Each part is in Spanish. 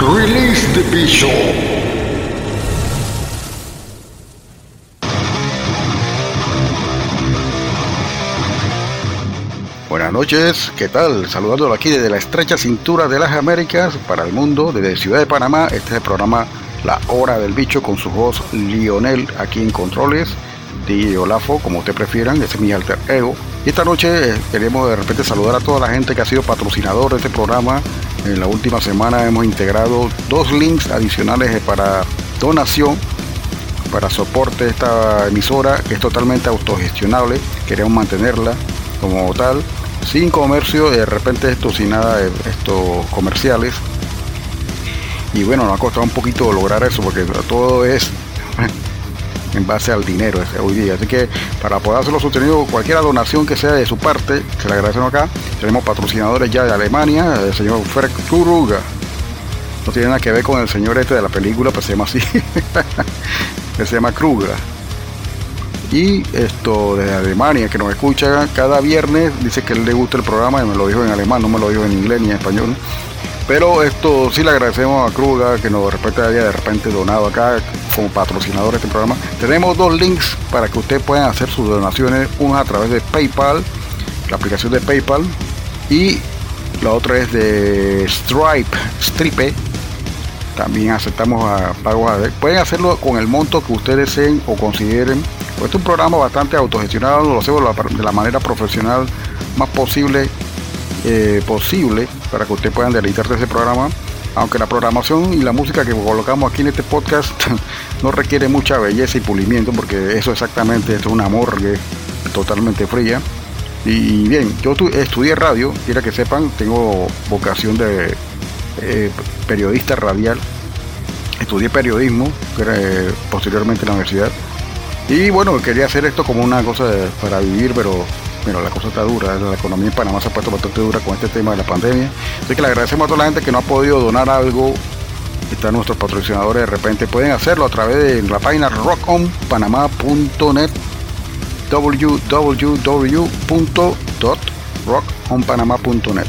Release the Bishop. Buenas noches, ¿qué tal? Saludándolo aquí desde la estrecha cintura de las Américas para el mundo, desde Ciudad de Panamá. Este es el programa La Hora del Bicho con su voz Lionel aquí en Controles, DJ Olafo, como usted prefieran, ese es mi alter ego. Y esta noche queremos de repente saludar a toda la gente que ha sido patrocinador de este programa en la última semana hemos integrado dos links adicionales para donación, para soporte de esta emisora, que es totalmente autogestionable, queremos mantenerla como tal, sin comercio, de repente esto sin nada de estos comerciales. Y bueno, nos ha costado un poquito lograr eso, porque todo es en base al dinero hoy día. Así que para poder hacerlo sostenido, cualquier donación que sea de su parte, se le agradecemos acá. Tenemos patrocinadores ya de Alemania, el señor Frank Kruger. No tiene nada que ver con el señor este de la película, pues se llama así. que se llama Kruger. Y esto de Alemania, que nos escucha cada viernes, dice que él le gusta el programa y me lo dijo en alemán, no me lo dijo en inglés ni en español. Pero esto sí le agradecemos a Kruger que nos repente haya de repente donado acá como patrocinador de este programa. Tenemos dos links para que usted pueda hacer sus donaciones, una a través de PayPal, la aplicación de PayPal, y la otra es de Stripe, Stripe. También aceptamos a pagos Pueden hacerlo con el monto que ustedes deseen o consideren. Pues este es un programa bastante autogestionado, lo hacemos de la manera profesional más posible eh, posible para que ustedes puedan deleitarse de ese programa aunque la programación y la música que colocamos aquí en este podcast no requiere mucha belleza y pulimiento, porque eso exactamente es una morgue totalmente fría. Y bien, yo estudié radio, quiera que sepan, tengo vocación de eh, periodista radial. Estudié periodismo, eh, posteriormente en la universidad. Y bueno, quería hacer esto como una cosa para vivir, pero bueno, la cosa está dura, la economía en Panamá se ha puesto bastante dura con este tema de la pandemia. Así que le agradecemos a toda la gente que no ha podido donar algo. Están nuestros patrocinadores de repente. Pueden hacerlo a través de la página rockonpanamá.net www.rockonpanamá.net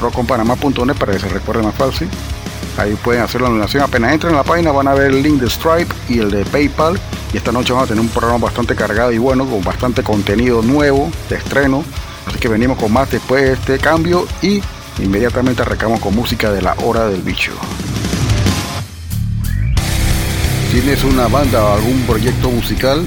rockonpanamá.net para que se recuerde más fácil. Ahí pueden hacer la donación. Apenas entren en la página van a ver el link de Stripe y el de PayPal y esta noche vamos a tener un programa bastante cargado y bueno, con bastante contenido nuevo de estreno. Así que venimos con más después de este cambio y inmediatamente arrancamos con música de la hora del bicho. ¿Tienes una banda o algún proyecto musical?